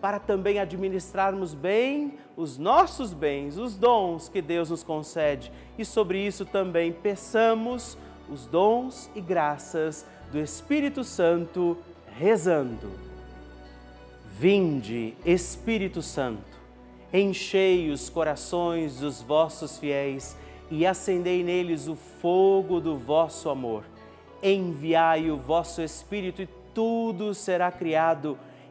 para também administrarmos bem os nossos bens, os dons que Deus nos concede. E sobre isso também peçamos os dons e graças do Espírito Santo, rezando. Vinde, Espírito Santo, enchei os corações dos vossos fiéis e acendei neles o fogo do vosso amor. Enviai o vosso Espírito e tudo será criado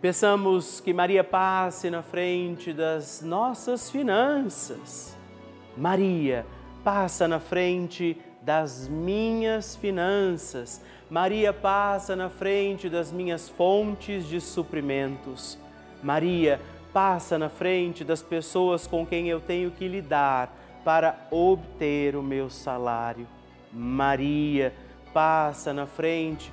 Peçamos que Maria passe na frente das nossas finanças. Maria, passa na frente das minhas finanças. Maria passa na frente das minhas fontes de suprimentos. Maria passa na frente das pessoas com quem eu tenho que lidar para obter o meu salário. Maria passa na frente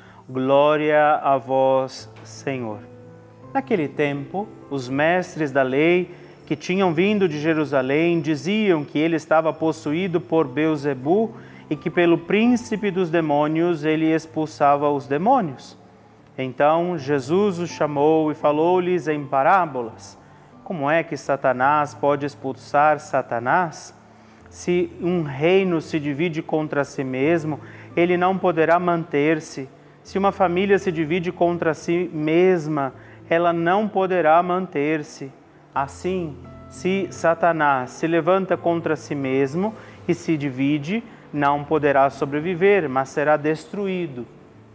Glória a vós, Senhor. Naquele tempo, os mestres da lei que tinham vindo de Jerusalém diziam que ele estava possuído por Beuzebu e que pelo príncipe dos demônios ele expulsava os demônios. Então Jesus os chamou e falou-lhes em parábolas: Como é que Satanás pode expulsar Satanás? Se um reino se divide contra si mesmo, ele não poderá manter-se. Se uma família se divide contra si mesma, ela não poderá manter-se. Assim, se Satanás se levanta contra si mesmo e se divide, não poderá sobreviver, mas será destruído.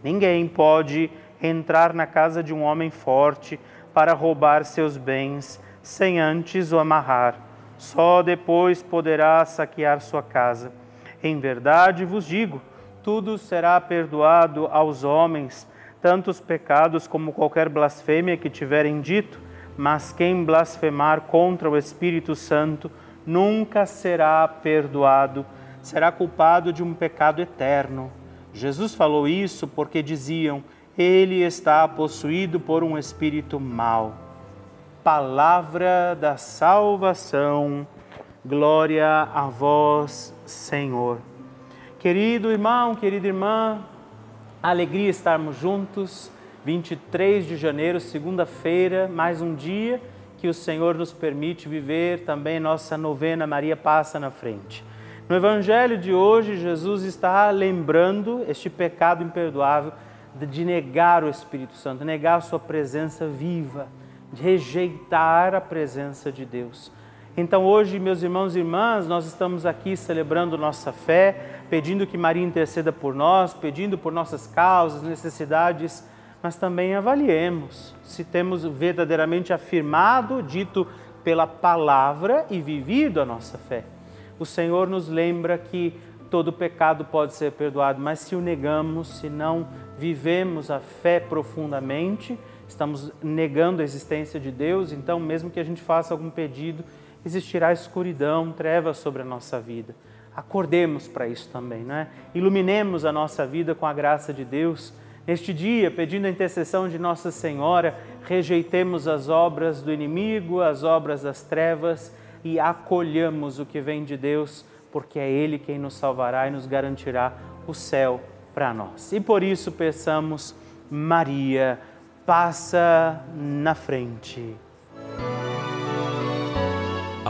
Ninguém pode entrar na casa de um homem forte para roubar seus bens, sem antes o amarrar. Só depois poderá saquear sua casa. Em verdade vos digo: tudo será perdoado aos homens, tanto os pecados como qualquer blasfêmia que tiverem dito, mas quem blasfemar contra o Espírito Santo nunca será perdoado, será culpado de um pecado eterno. Jesus falou isso porque diziam: ele está possuído por um espírito mau. Palavra da salvação, Glória a vós, Senhor. Querido irmão, querida irmã, alegria estarmos juntos. 23 de janeiro, segunda-feira, mais um dia que o Senhor nos permite viver também nossa novena Maria Passa na Frente. No Evangelho de hoje, Jesus está lembrando este pecado imperdoável de negar o Espírito Santo, negar a sua presença viva, de rejeitar a presença de Deus. Então, hoje, meus irmãos e irmãs, nós estamos aqui celebrando nossa fé, pedindo que Maria interceda por nós, pedindo por nossas causas, necessidades, mas também avaliemos se temos verdadeiramente afirmado, dito pela palavra e vivido a nossa fé. O Senhor nos lembra que todo pecado pode ser perdoado, mas se o negamos, se não vivemos a fé profundamente, estamos negando a existência de Deus, então, mesmo que a gente faça algum pedido, existirá escuridão, trevas sobre a nossa vida. Acordemos para isso também, não é? Iluminemos a nossa vida com a graça de Deus. Neste dia, pedindo a intercessão de Nossa Senhora, rejeitemos as obras do inimigo, as obras das trevas e acolhamos o que vem de Deus, porque é Ele quem nos salvará e nos garantirá o céu para nós. E por isso peçamos, Maria, passa na frente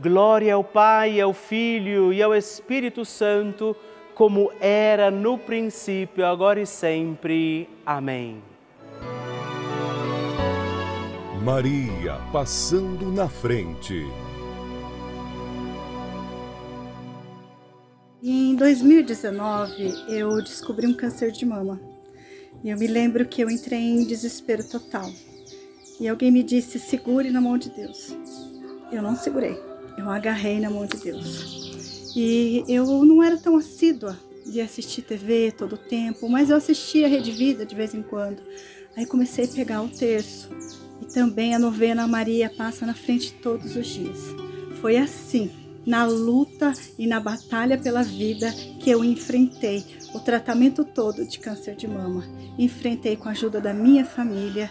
Glória ao Pai, ao Filho e ao Espírito Santo, como era no princípio, agora e sempre. Amém. Maria passando na frente. Em 2019, eu descobri um câncer de mama. E eu me lembro que eu entrei em desespero total. E alguém me disse: segure na mão de Deus. Eu não segurei eu agarrei na mão de Deus. E eu não era tão assídua de assistir TV todo o tempo, mas eu assistia a Rede Vida de vez em quando. Aí comecei a pegar o terço e também a novena Maria passa na frente todos os dias. Foi assim, na luta e na batalha pela vida, que eu enfrentei o tratamento todo de câncer de mama. Enfrentei com a ajuda da minha família,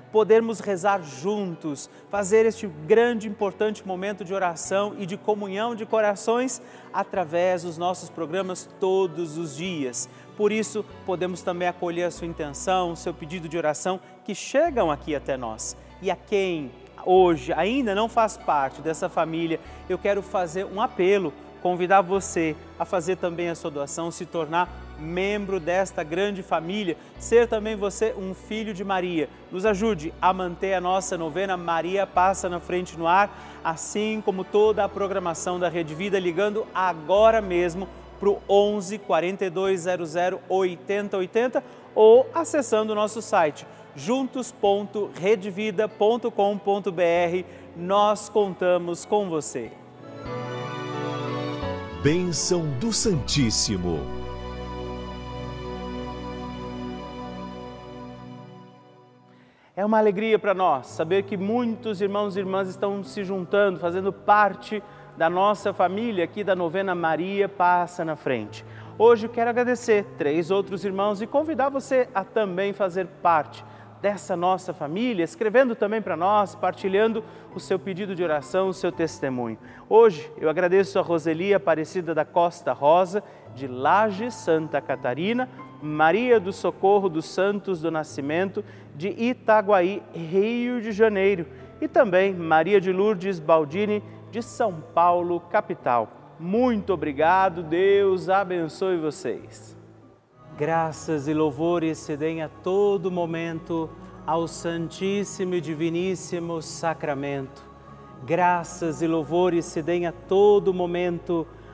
podermos rezar juntos, fazer este grande importante momento de oração e de comunhão de corações através dos nossos programas todos os dias. Por isso, podemos também acolher a sua intenção, o seu pedido de oração que chegam aqui até nós. E a quem hoje ainda não faz parte dessa família, eu quero fazer um apelo convidar você a fazer também a sua doação, se tornar membro desta grande família, ser também você um filho de Maria. Nos ajude a manter a nossa novena Maria Passa na Frente no Ar, assim como toda a programação da Rede Vida, ligando agora mesmo para o 11 4200 8080 ou acessando o nosso site juntos.redvida.com.br. Nós contamos com você. Bênção do Santíssimo. É uma alegria para nós saber que muitos irmãos e irmãs estão se juntando, fazendo parte da nossa família aqui da novena Maria Passa na Frente. Hoje quero agradecer três outros irmãos e convidar você a também fazer parte dessa nossa família, escrevendo também para nós, partilhando o seu pedido de oração, o seu testemunho. Hoje eu agradeço a Roseli Aparecida da Costa Rosa, de Laje, Santa Catarina, Maria do Socorro dos Santos do Nascimento, de Itaguaí, Rio de Janeiro, e também Maria de Lourdes Baldini, de São Paulo, capital. Muito obrigado, Deus abençoe vocês. Graças e louvores se deem a todo momento ao Santíssimo e Diviníssimo Sacramento. Graças e louvores se deem a todo momento